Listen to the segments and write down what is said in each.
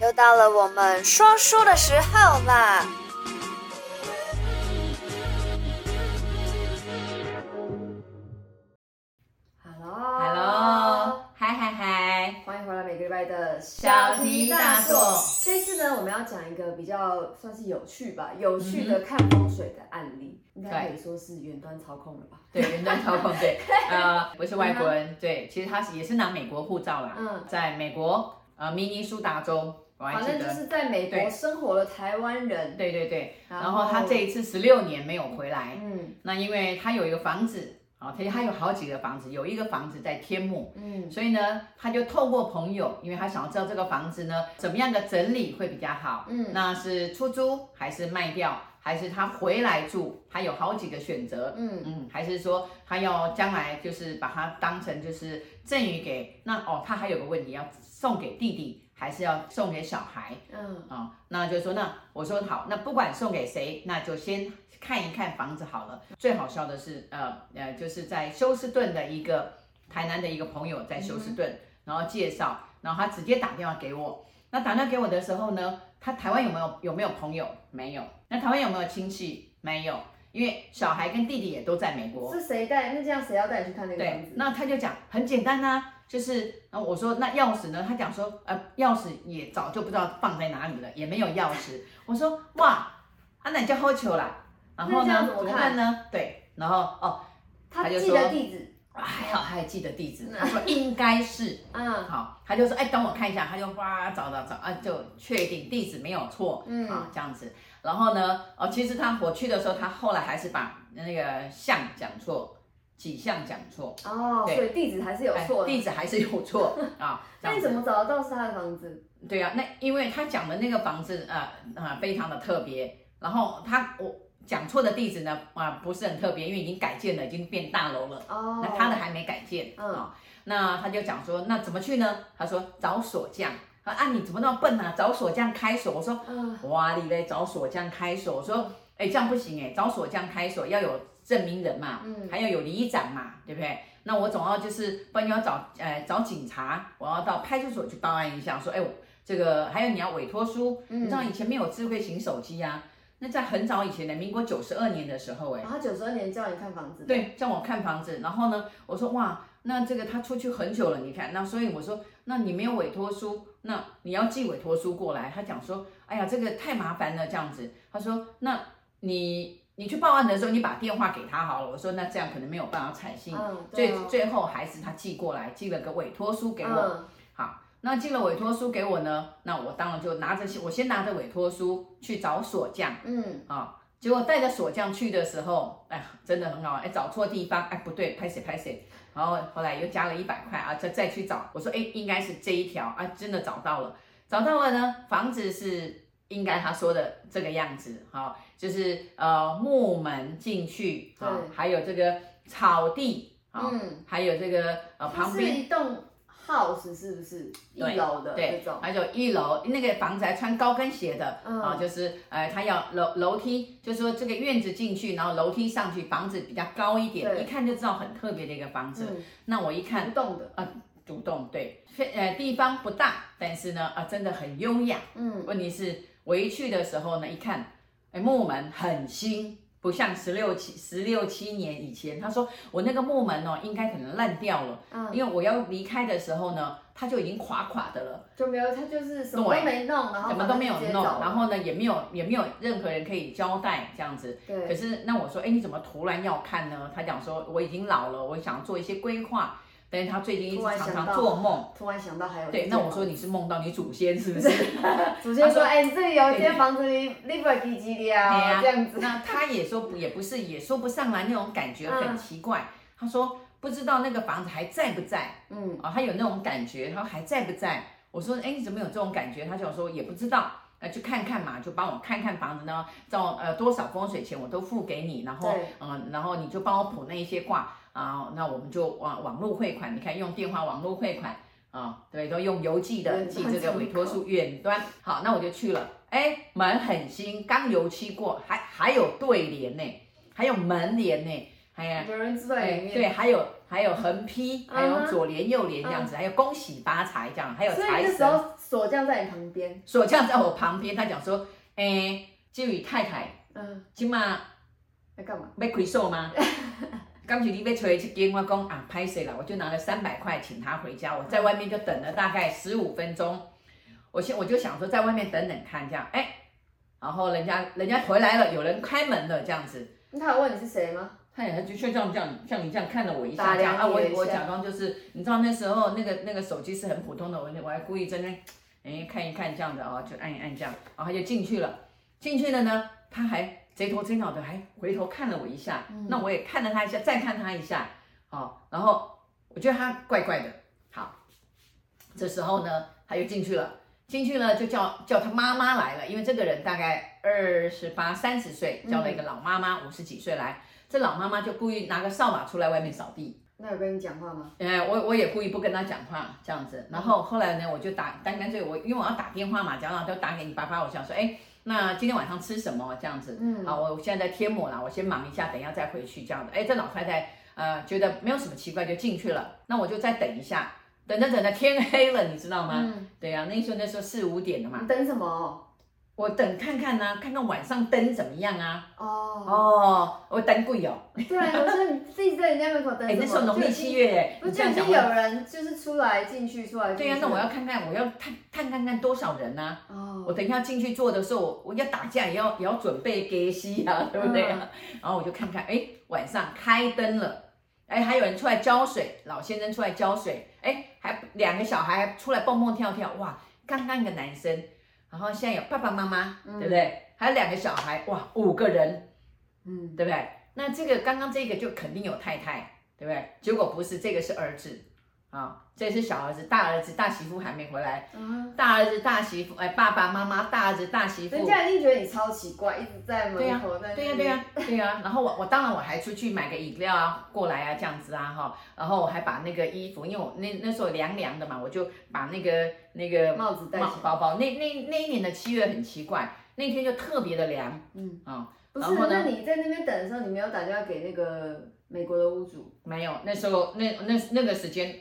又到了我们说书的时候啦！Hello，Hello，嗨嗨嗨，欢迎回来每个礼拜的小题大做。这次呢，我们要讲一个比较算是有趣吧，有趣的看风水的案例，嗯、应该可以说是远端操控了吧？对，远端操控，对，呃，不是外国人，对，其实他是也是拿美国护照啦，嗯，在美国，呃，明尼苏达州。反正就是在美国生活的台湾人，对对对，然后他这一次十六年没有回来，嗯，那因为他有一个房子，啊，他他有好几个房子，有一个房子在天目，嗯，所以呢，他就透过朋友，因为他想要知道这个房子呢怎么样的整理会比较好，嗯，那是出租还是卖掉，还是他回来住，他有好几个选择，嗯。嗯，还是说他要将来就是把它当成就是赠予给那哦，他还有个问题要送给弟弟。还是要送给小孩，嗯啊、哦，那就说那我说好，那不管送给谁，那就先看一看房子好了。最好笑的是，呃呃，就是在休斯顿的一个台南的一个朋友在休斯顿，嗯、然后介绍，然后他直接打电话给我。那打电话给我的时候呢，他台湾有没有有没有朋友？没有。那台湾有没有亲戚？没有，因为小孩跟弟弟也都在美国。是谁带？那这样谁要带你去看那个房子？对，那他就讲很简单啊。就是，然后我说那钥匙呢？他讲说，呃，钥匙也早就不知道放在哪里了，也没有钥匙。我说哇，阿奶叫好球啦。然后呢，怎么办呢？对，然后哦，他就说地址，还好他还记得地址。他说应该是，嗯，好，他就说，哎，等我看一下，他就哇找找找啊，就确定地址没有错，嗯，啊这样子。然后呢，哦，其实他我去的时候，他后来还是把那个像讲错。几项讲错哦，所以地址还是有错，地址还是有错 啊。那你怎么找得到是他的房子？对啊，那因为他讲的那个房子啊啊非常的特别，然后他我讲错的地址呢啊不是很特别，因为已经改建了，已经变大楼了哦。那他的还没改建啊，那他就讲说那怎么去呢？他说找锁匠啊，啊你怎么那么笨啊？找锁匠开锁？我说哇你嘞找锁匠开锁？我说哎这样不行哎，找锁匠开锁要有。证明人嘛，嗯，还要有里长嘛，对不对？那我总要就是，不然你要找，呃，找警察，我要到派出所去报案一下，说，哎，我这个还有你要委托书，嗯，你知道以前没有智慧型手机啊，那在很早以前的民国九十二年的时候，哎，他九十二年叫你看房子，对，叫我看房子，然后呢，我说哇，那这个他出去很久了，你看，那所以我说，那你没有委托书，那你要寄委托书过来，他讲说，哎呀，这个太麻烦了，这样子，他说，那你。你去报案的时候，你把电话给他好了。我说那这样可能没有办法采信，嗯、最最后还是他寄过来，寄了个委托书给我。嗯、好，那寄了委托书给我呢，那我当然就拿着，我先拿着委托书去找锁匠。嗯，啊，结果带着锁匠去的时候，哎，真的很好，哎，找错地方，哎，不对，拍谁拍谁，然后后来又加了一百块啊，再再去找，我说哎，应该是这一条啊，真的找到了，找到了呢，房子是。应该他说的这个样子，好，就是呃木门进去，啊，还有这个草地，嗯，还有这个呃旁边。是一栋 house 是不是？一楼的对，对，还有一楼那个房子还穿高跟鞋的，啊，就是呃他要楼楼梯，就是说这个院子进去，然后楼梯上去，房子比较高一点，一看就知道很特别的一个房子。那我一看，独栋的，啊，独栋，对，呃地方不大，但是呢啊真的很优雅，嗯，问题是。我一去的时候呢，一看，哎，木门很新，不像十六七十六七年以前。他说我那个木门哦，应该可能烂掉了，嗯，因为我要离开的时候呢，它就已经垮垮的了，就没有，它就是什么都没弄，然后什么都没有弄，然后呢也没有也没有任何人可以交代这样子。对。可是那我说，哎，你怎么突然要看呢？他讲说我已经老了，我想做一些规划。但是他最近一直常常做梦，突然想到还有对，那我说你是梦到你祖先是不是？祖先说，哎，你这里有一间房子，你你不给几的啊？这样子。那他也说不，也不是，也说不上来那种感觉很奇怪。他说不知道那个房子还在不在？嗯，啊，他有那种感觉，他说还在不在？我说，哎，你怎么有这种感觉？他就说也不知道，呃，去看看嘛，就帮我看看房子呢，照呃多少风水钱我都付给你，然后嗯，然后你就帮我卜那一些卦。啊，那我们就网网络汇款，你看用电话网络汇款啊，对，都用邮寄的寄这个委托书远端。好，那我就去了，哎，门很新，刚油漆过，还还有对联呢，还有门帘呢，还有有人在里面，对，还有还有横批，还有左联右联这样子，还有恭喜发财这样，还有财神。锁匠在你旁边，锁匠在我旁边，他讲说，哎、欸，这位太太，嗯，今嘛要干嘛？要开锁吗？刚才你要找这间，我讲啊，拍谁了，我就拿了三百块请他回家，我在外面就等了大概十五分钟，我先我就想说在外面等等看这样，哎、欸，然后人家人家回来了，有人开门了这样子，那他有问你是谁吗？他也就像这样这样像你这样看了我一下这样啊，我我假装就是，你知道那时候那个那个手机是很普通的，我我还故意在那哎看一看这样子哦，就按一按这样，然后他就进去了，进去了呢，他还贼头贼脑的还回头看了我一下，嗯、那我也看了他一下，再看他一下，好，然后我觉得他怪怪的，好，这时候呢他又进去了，进去了就叫叫他妈妈来了，因为这个人大概二十八三十岁，叫了一个老妈妈五十几岁来。这老妈妈就故意拿个扫把出来外面扫地。那有跟你讲话吗？哎，我我也故意不跟他讲话，这样子。然后后来呢，我就打，但干脆我因为我要打电话嘛，这样就打给你爸爸。我想说，哎，那今天晚上吃什么？这样子。嗯。好，我现在在贴膜啦，我先忙一下，等一下再回去这样子。哎，这老太太呃觉得没有什么奇怪，就进去了。那我就再等一下，等着等着天黑了，你知道吗？嗯。对呀、啊，那时候那时候四五点了嘛。你等什么？我等看看呢、啊，看看晚上灯怎么样啊？哦哦，我等鬼哦。对啊，有时候你自己在人家门口等。哎，那时候农历七月，不是已经有人就是出来进去出来去。对呀、啊，那我要看看，我要探探看看多少人呢、啊？哦。我等一下进去坐的时候，我我要打架也要也要准备给戏啊，对不对啊？嗯、然后我就看看，哎，晚上开灯了，哎，还有人出来浇水，老先生出来浇水，哎，还两个小孩出来蹦蹦跳跳，哇，刚刚一个男生。然后现在有爸爸妈妈，嗯、对不对？还有两个小孩，哇，五个人，嗯，对不对？那这个刚刚这个就肯定有太太，对不对？结果不是，这个是儿子，啊、哦，这是小儿子，大儿子、大媳妇还没回来，嗯，大儿子、大媳妇，哎，爸爸妈妈，大儿子、大媳妇，人家一定觉得你超奇怪，一直在门口在，对呀、啊，对呀、啊，对呀、啊，对呀、啊。然后我我当然我还出去买个饮料啊，过来啊，这样子啊，哈，然后我还把那个衣服，因为我那那时候凉凉的嘛，我就把那个。那个帽子戴起来，包包。那那那一年的七月很奇怪，那天就特别的凉。嗯啊，不是，那你在那边等的时候，你没有打电话给那个美国的屋主？没有，那时候那那那个时间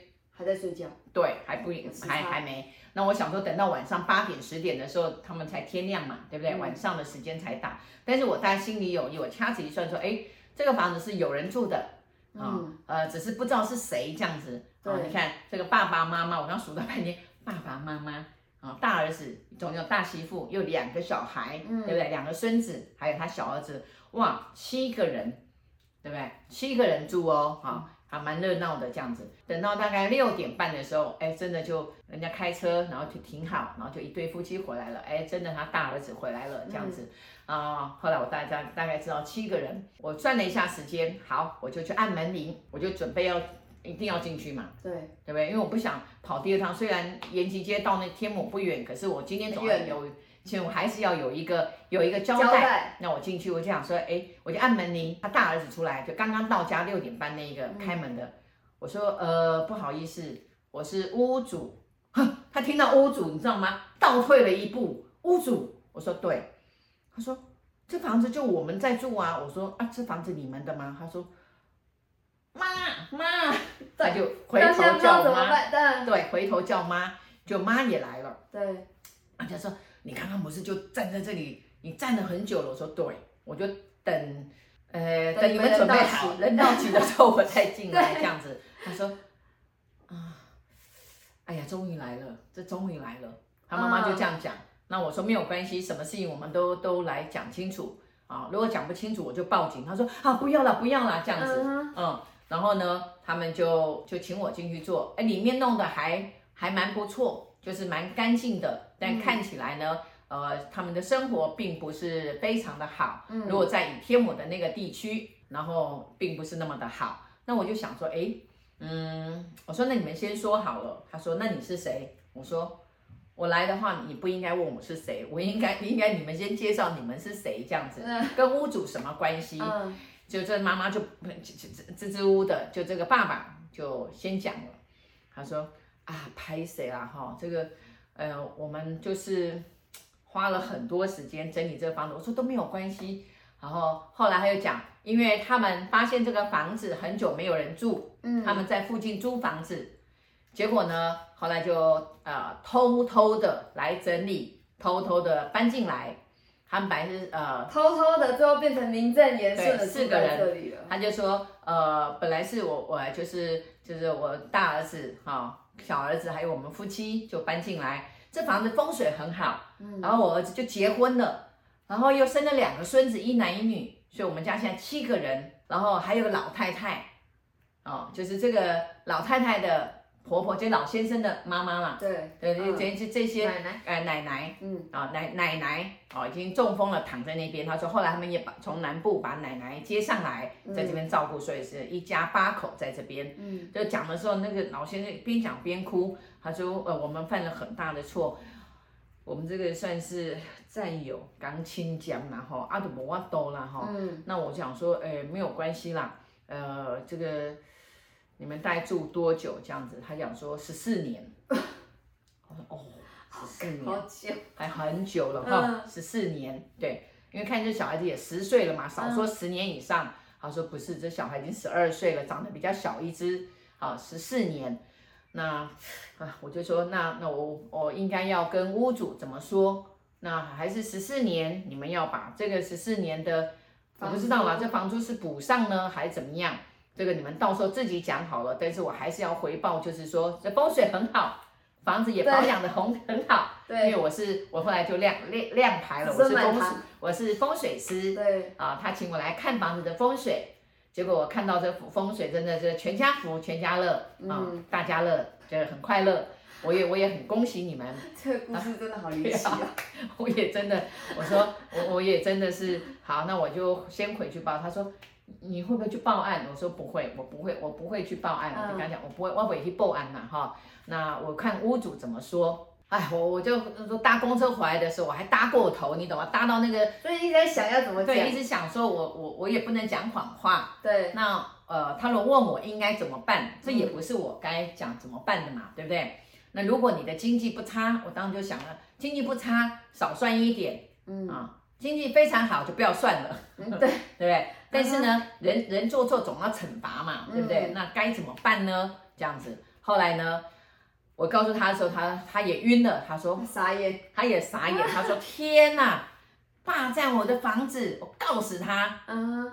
还在睡觉。对，还不还还没。那我想说，等到晚上八点十点的时候，他们才天亮嘛，对不对？嗯、晚上的时间才打。但是我大概心里有有掐指一算，说，哎，这个房子是有人住的啊，嗯、呃，只是不知道是谁这样子。对、啊，你看这个爸爸妈妈，我刚数了半天。爸爸妈妈啊，大儿子，总有大媳妇，又两个小孩，嗯、对不对？两个孙子，还有他小儿子，哇，七个人，对不对？七个人住哦，啊，还蛮热闹的这样子。等到大概六点半的时候，哎，真的就人家开车，然后就停好，然后就一对夫妻回来了，哎，真的他大儿子回来了这样子，嗯、啊。后来我大家大概知道七个人，我算了一下时间，好，我就去按门铃，我就准备要。一定要进去嘛？对，对不对？因为我不想跑第二趟。虽然延吉街到那天母不远，可是我今天总要有，其实我还是要有一个有一个交代。交代。那我进去，我就想说，哎，我就按门铃，他大儿子出来，就刚刚到家六点半那一个开门的。嗯、我说，呃，不好意思，我是屋主。哼，他听到屋主，你知道吗？倒退了一步，屋主。我说对。他说，这房子就我们在住啊。我说啊，这房子你们的吗？他说。妈妈，他就回头叫妈，对，回头叫妈，就妈也来了。对，人家说你刚刚不是就站在这里，你站了很久了。我说对，我就等，呃，等你们准备好，人到齐的时候我再进来这样子。他说，啊，哎呀，终于来了，这终于来了。他妈妈就这样讲。那我说没有关系，什么事情我们都都来讲清楚啊。如果讲不清楚，我就报警。他说啊，不要了，不要了，这样子，嗯。然后呢，他们就就请我进去做，哎，里面弄得还还蛮不错，就是蛮干净的。但看起来呢，嗯、呃，他们的生活并不是非常的好。嗯，如果在以天母的那个地区，然后并不是那么的好。那我就想说，哎，嗯，我说那你们先说好了。他说，那你是谁？我说，我来的话，你不应该问我是谁，我应该 应该你们先介绍你们是谁这样子，跟屋主什么关系？嗯就这妈妈就支支吾吾的，就这个爸爸就先讲了，他说啊，拍谁啦哈，这个呃，我们就是花了很多时间整理这个房子，我说都没有关系。然后后来他又讲，因为他们发现这个房子很久没有人住，嗯，他们在附近租房子，结果呢。后来就呃偷偷的来整理，偷偷的搬进来。他们本来是呃偷偷的，最后变成名正言顺的四个人。他就说呃本来是我我就是就是我大儿子哈、哦、小儿子还有我们夫妻就搬进来，这房子风水很好，嗯、然后我儿子就结婚了，然后又生了两个孙子一男一女，所以我们家现在七个人，然后还有个老太太，哦就是这个老太太的。婆婆就老先生的妈妈嘛，对对对，这这这些奶奶，呃奶奶，嗯啊奶奶奶哦已经中风了，躺在那边。他说后来他们也把从南部把奶奶接上来，在这边照顾，所以是一家八口在这边。嗯，就讲的时候，那个老先生边讲边哭，他说呃我们犯了很大的错，我们这个算是战友刚亲家然后阿都无法多啦哈。嗯，那我想说，哎没有关系啦，呃这个。你们大概住多久？这样子，他讲说十四年。我说哦，十四年，好久，还很久了哈，十四年。对，因为看这小孩子也十岁了嘛，少说十年以上。他说不是，这小孩已经十二岁了，长得比较小一只。好，十四年。那啊，我就说那那我我应该要跟屋主怎么说？那还是十四年，你们要把这个十四年的，我不知道啦，这房租是补上呢，还是怎么样？这个你们到时候自己讲好了，但是我还是要回报，就是说这风水很好，房子也保养的很很好。对，因为我是我后来就亮亮亮牌了，我是风水，我是风水师。对，啊，他请我来看房子的风水，结果我看到这风水真的是全家福、全家乐啊，嗯、大家乐，就是很快乐。我也我也很恭喜你们。这个故事真的好离奇啊！我也真的，我说我我也真的是好，那我就先回去报。他说。你会不会去报案？我说不会，我不会，我不会去报案。我就跟他讲，我不会，我不会去报案呐，哈。那我看屋主怎么说。哎，我我就说搭公车回来的时候，我还搭过头，你懂吗？搭到那个，所以一直在想要怎么讲。对，一直想说我我我也不能讲谎话。对。那呃，他如果问我应该怎么办，这也不是我该讲怎么办的嘛，对不对？那如果你的经济不差，我当时就想了，经济不差少算一点，嗯啊。经济非常好，就不要算了，对 对不对？但是呢，人人做错总要惩罚嘛，对不对？那该怎么办呢？这样子，后来呢，我告诉他的时候，他他也晕了，他说傻眼，他也傻眼，他说天哪，霸占我的房子，我告死他。嗯，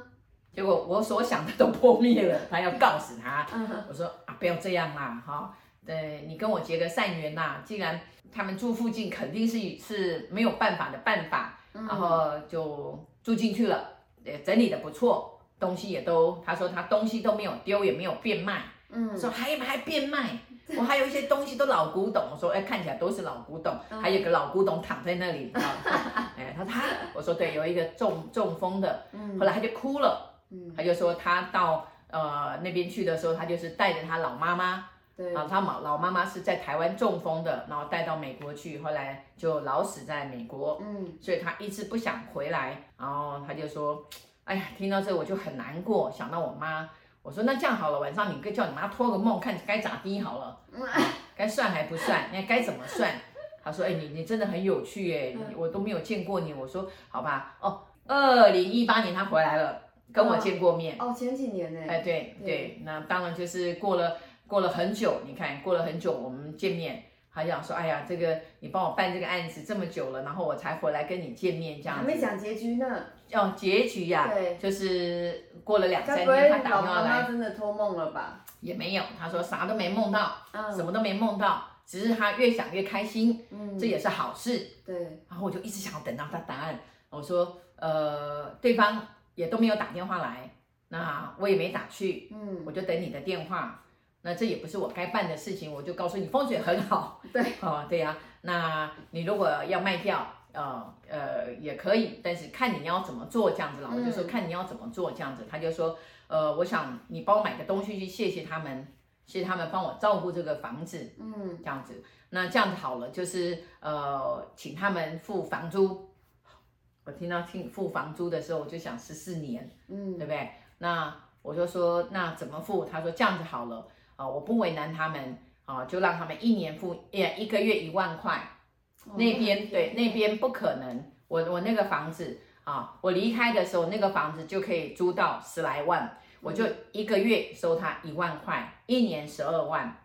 结果我所想的都破灭了，他要告死他。我说啊，不要这样啦，哈，对，你跟我结个善缘呐，既然他们住附近，肯定是是没有办法的办法。然后就住进去了，也整理的不错，东西也都，他说他东西都没有丢，也没有变卖，嗯，说还还变卖，我还有一些东西都老古董，我说哎，看起来都是老古董，还有个老古董躺在那里，哎，他他，我说对，有一个中中风的，后来他就哭了，他就说他到呃那边去的时候，他就是带着他老妈妈。对啊，他老老妈妈是在台湾中风的，然后带到美国去，后来就老死在美国。嗯，所以他一直不想回来，然后他就说：“哎呀，听到这我就很难过，想到我妈。”我说：“那这样好了，晚上你叫你妈托个梦，看该咋地好了。嗯，该算还不算，那该怎么算？”他说：“哎，你你真的很有趣哎，我都没有见过你。”我说：“好吧，哦，二零一八年他回来了，跟我见过面。哦，前几年呢？哎，对对，那当然就是过了。”过了很久，你看过了很久，我们见面，他想说，哎呀，这个你帮我办这个案子这么久了，然后我才回来跟你见面，这样子。还没讲结局呢。哦，结局呀、啊，对，就是过了两三天，他打电话来。真的托梦了吧？也没有，他说啥都没梦到，嗯、什么都没梦到，只是他越想越开心，嗯，这也是好事。对，然后我就一直想要等到他答案。我说，呃，对方也都没有打电话来，那我也没打去，嗯，我就等你的电话。那这也不是我该办的事情，我就告诉你风水很好。对，哦，对呀、啊，那你如果要卖掉，呃呃也可以，但是看你要怎么做这样子了。我就说看你要怎么做这样子，他就说，呃，我想你帮我买个东西去谢谢他们，谢谢他们帮我照顾这个房子，嗯，这样子。那这样子好了，就是呃请他们付房租。我听到听付房租的时候，我就想十四年，嗯，对不对？那我就说那怎么付？他说这样子好了。啊，我不为难他们啊，就让他们一年付一一个月一万块。哦、那边对，那边不可能。我我那个房子啊，我离开的时候，那个房子就可以租到十来万，嗯、我就一个月收他一万块，一年十二万。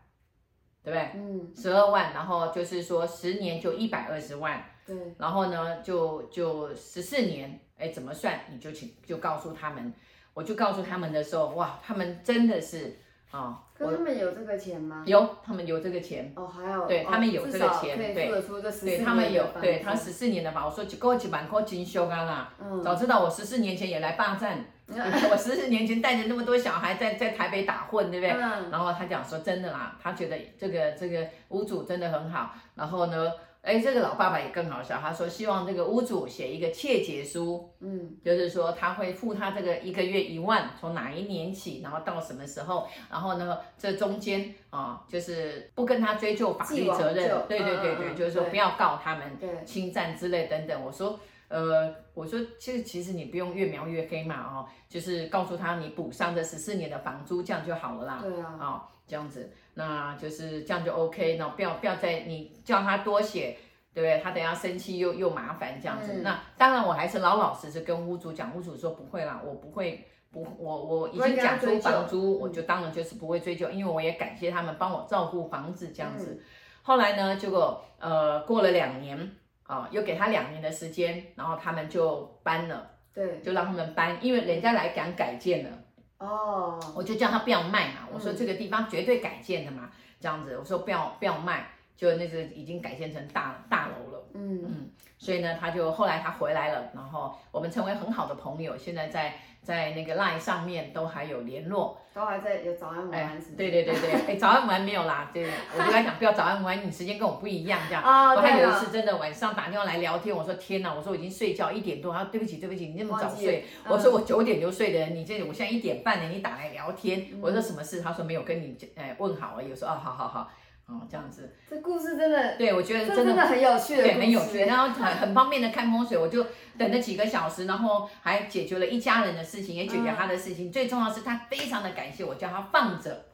对不对？嗯，十二万，然后就是说十年就一百二十万。对，然后呢，就就十四年，哎，怎么算？你就请就告诉他们，我就告诉他们的时候，哇，他们真的是啊，可他们有这个钱吗？有，他们有这个钱。哦，还有，对他们有这个钱，对，对，他们有，对他十四年的吧？我说就够几万块金修啊啦，早知道我十四年前也来霸占，我十四年前带着那么多小孩在在台北打混，对不对？然后他讲说真的啦，他觉得这个这个屋主真的很好，然后呢。哎，这个老爸爸也更好笑，他说希望这个屋主写一个切结书，嗯，就是说他会付他这个一个月一万，从哪一年起，然后到什么时候，然后呢，这中间啊，就是不跟他追究法律责任，对对对对，就是说不要告他们侵占之类等等。我说，呃，我说其实其实你不用越描越黑嘛，哦，就是告诉他你补上这十四年的房租，这样就好了啦，对啊，哦，这样子。那就是这样就 OK，那不要不要再你叫他多写，对不对？他等下生气又又麻烦这样子。嗯、那当然我还是老老实实跟屋主讲，屋主说不会啦，我不会不我我已经讲出房租，我就当然就是不会追究，因为我也感谢他们帮我照顾房子这样子。嗯、后来呢，结果呃过了两年啊、呃，又给他两年的时间，然后他们就搬了，对，就让他们搬，因为人家来敢改建了。哦，我就叫他不要卖嘛，我说这个地方绝对改建的嘛，这样子，我说不要不要卖，就那个已经改建成大大楼了，嗯嗯，所以呢，他就后来他回来了，然后我们成为很好的朋友，现在在。在那个 line 上面都还有联络，都还在有早安晚安时间。对对对对，哎，早安晚安没有啦，对，我就跟他讲不要早安晚安，你时间跟我不一样这样。我还有一次真的晚上打电话来聊天，我说天哪，我说我已经睡觉一点多，他说对不起对不起，你那么早睡，我说我九点就睡的人，你这我现在一点半了，你打来聊天，我说什么事？他说没有跟你哎问好而已，我说哦好好好。哦，这样子，这故事真的，对我觉得真的，很有趣的，对，很有趣，然后很很方便的看风水，我就等了几个小时，然后还解决了一家人的事情，也解决他的事情，嗯、最重要是他非常的感谢我，叫他放着，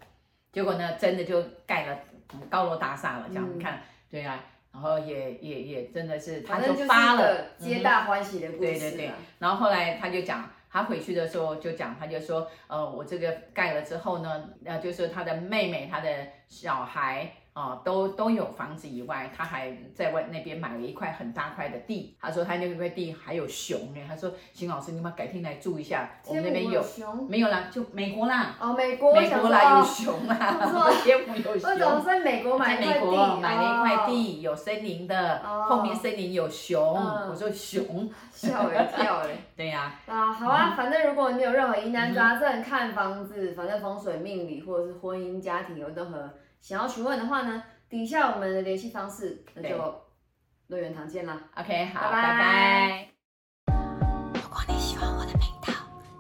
结果呢，真的就盖了高楼大厦了，这样你、嗯、看，对啊，然后也也也真的是，他就发了，皆大欢喜的故事、嗯，对对对，然后后来他就讲。他回去的时候就讲，他就说，呃，我这个盖了之后呢，呃，就是他的妹妹、他的小孩啊、呃，都都有房子以外，他还在外那边买了一块很大块的地。他说他那块地还有熊呢，他说邢老师，你们改天来住一下，我们那边有熊没有啦？就美国啦，哦，美国，美国啦有熊 啦，天母有熊。我怎么在美国买在美国买了一块地，有森林的，后面森林有熊。我说熊，吓我一跳哎。对呀。啊，好啊，反正如果你有任何疑难杂症，看房子，反正风水命理或者是婚姻家庭有任何想要询问的话呢，底下我们的联系方式，那就乐园堂见啦。OK，好，拜拜。如果你喜欢我的频道，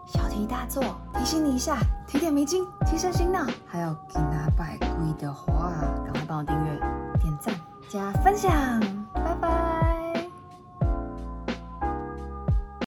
小题大做提醒你一下，提点迷津，提升醒脑，还有给他拜贵的话，赶快帮我订阅、点赞、加分享。